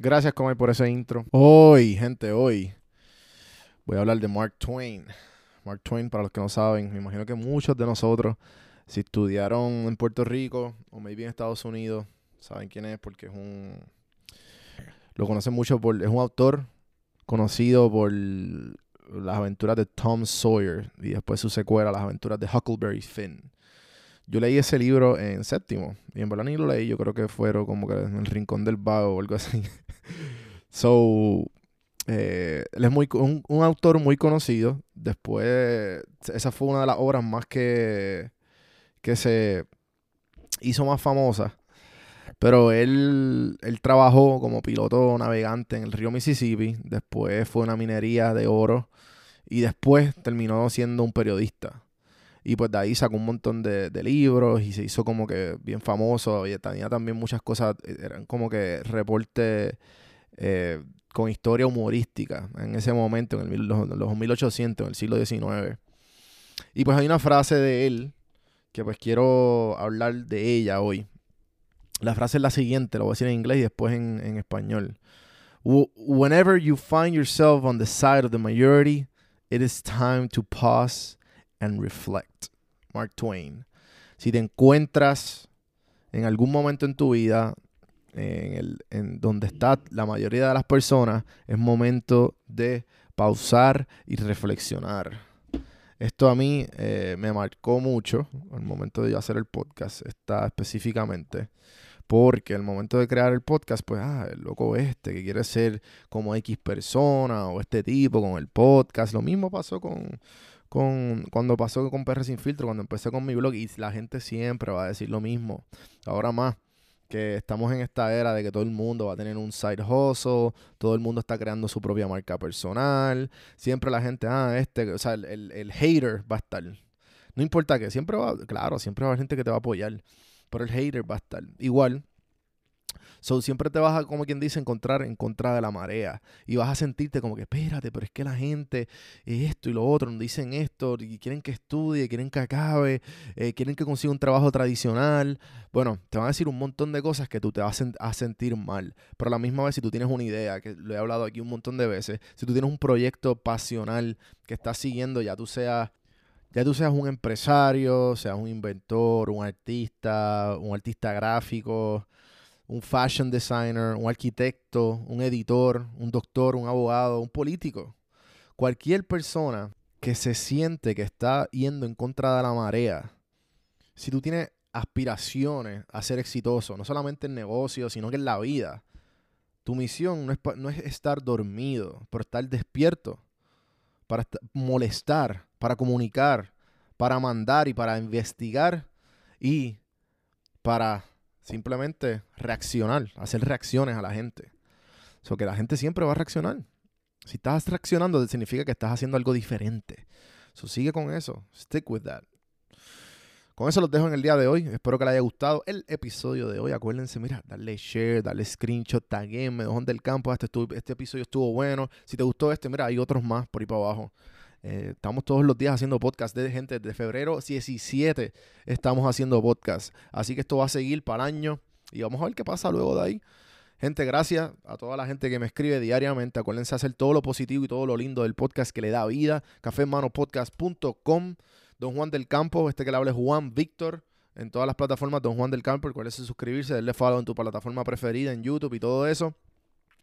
Gracias, Comer, por ese intro. Hoy, gente, hoy voy a hablar de Mark Twain. Mark Twain, para los que no saben, me imagino que muchos de nosotros, si estudiaron en Puerto Rico o maybe en Estados Unidos, saben quién es porque es un... Lo conocen mucho por... Es un autor conocido por las aventuras de Tom Sawyer y después su secuela, las aventuras de Huckleberry Finn. Yo leí ese libro en séptimo y en verdad ni lo leí, yo creo que fueron como que en el rincón del vago o algo así. so, eh, él es muy, un, un autor muy conocido. Después, esa fue una de las obras más que, que se hizo más famosa. Pero él, él trabajó como piloto navegante en el río Mississippi. Después fue una minería de oro. Y después terminó siendo un periodista. Y pues de ahí sacó un montón de, de libros y se hizo como que bien famoso. Y tenía también muchas cosas, eh, eran como que reportes eh, con historia humorística en ese momento, en el, los, los 1800, en el siglo XIX. Y pues hay una frase de él que pues quiero hablar de ella hoy. La frase es la siguiente, lo voy a decir en inglés y después en, en español. "Wh- Whenever you find yourself on the side of the majority, it is time to pause and reflect. Mark Twain. Si te encuentras en algún momento en tu vida en, el, en donde está la mayoría de las personas, es momento de pausar y reflexionar. Esto a mí eh, me marcó mucho al momento de yo hacer el podcast, está específicamente. Porque el momento de crear el podcast, pues, ah, el loco este que quiere ser como X persona o este tipo con el podcast. Lo mismo pasó con, con cuando pasó con PR Sin Filtro, cuando empecé con mi blog y la gente siempre va a decir lo mismo. Ahora más que estamos en esta era de que todo el mundo va a tener un side hustle, todo el mundo está creando su propia marca personal, siempre la gente, ah, este, o sea, el, el, el hater va a estar. No importa que siempre va, claro, siempre va a haber gente que te va a apoyar, pero el hater va a estar. Igual, So, siempre te vas a, como quien dice, encontrar en contra de la marea. Y vas a sentirte como que, espérate, pero es que la gente, esto y lo otro, dicen esto, y quieren que estudie, quieren que acabe, eh, quieren que consiga un trabajo tradicional. Bueno, te van a decir un montón de cosas que tú te vas a sentir mal. Pero a la misma vez, si tú tienes una idea, que lo he hablado aquí un montón de veces, si tú tienes un proyecto pasional que estás siguiendo, ya tú seas ya tú seas un empresario, seas un inventor, un artista, un artista gráfico, un fashion designer, un arquitecto, un editor, un doctor, un abogado, un político. Cualquier persona que se siente que está yendo en contra de la marea, si tú tienes aspiraciones a ser exitoso, no solamente en negocios, sino que en la vida, tu misión no es, no es estar dormido, pero estar despierto, para est- molestar, para comunicar, para mandar y para investigar y para simplemente reaccionar, hacer reacciones a la gente. So que la gente siempre va a reaccionar. Si estás reaccionando, significa que estás haciendo algo diferente. So sigue con eso. Stick with that. Con eso los dejo en el día de hoy. Espero que les haya gustado el episodio de hoy. Acuérdense, mira, darle share, darle screenshot, taguenme, Dojón del Campo. Este, este episodio estuvo bueno. Si te gustó este, mira, hay otros más por ahí para abajo. Eh, estamos todos los días haciendo podcast de gente de febrero 17 estamos haciendo podcast. Así que esto va a seguir para año y vamos a ver qué pasa luego de ahí. Gente, gracias a toda la gente que me escribe diariamente. Acuérdense hacer todo lo positivo y todo lo lindo del podcast que le da vida. cafemanopodcast.com. Don Juan del Campo, este que le habla es Juan Víctor. En todas las plataformas, Don Juan del Campo. Recuerden suscribirse, darle follow en tu plataforma preferida, en YouTube y todo eso.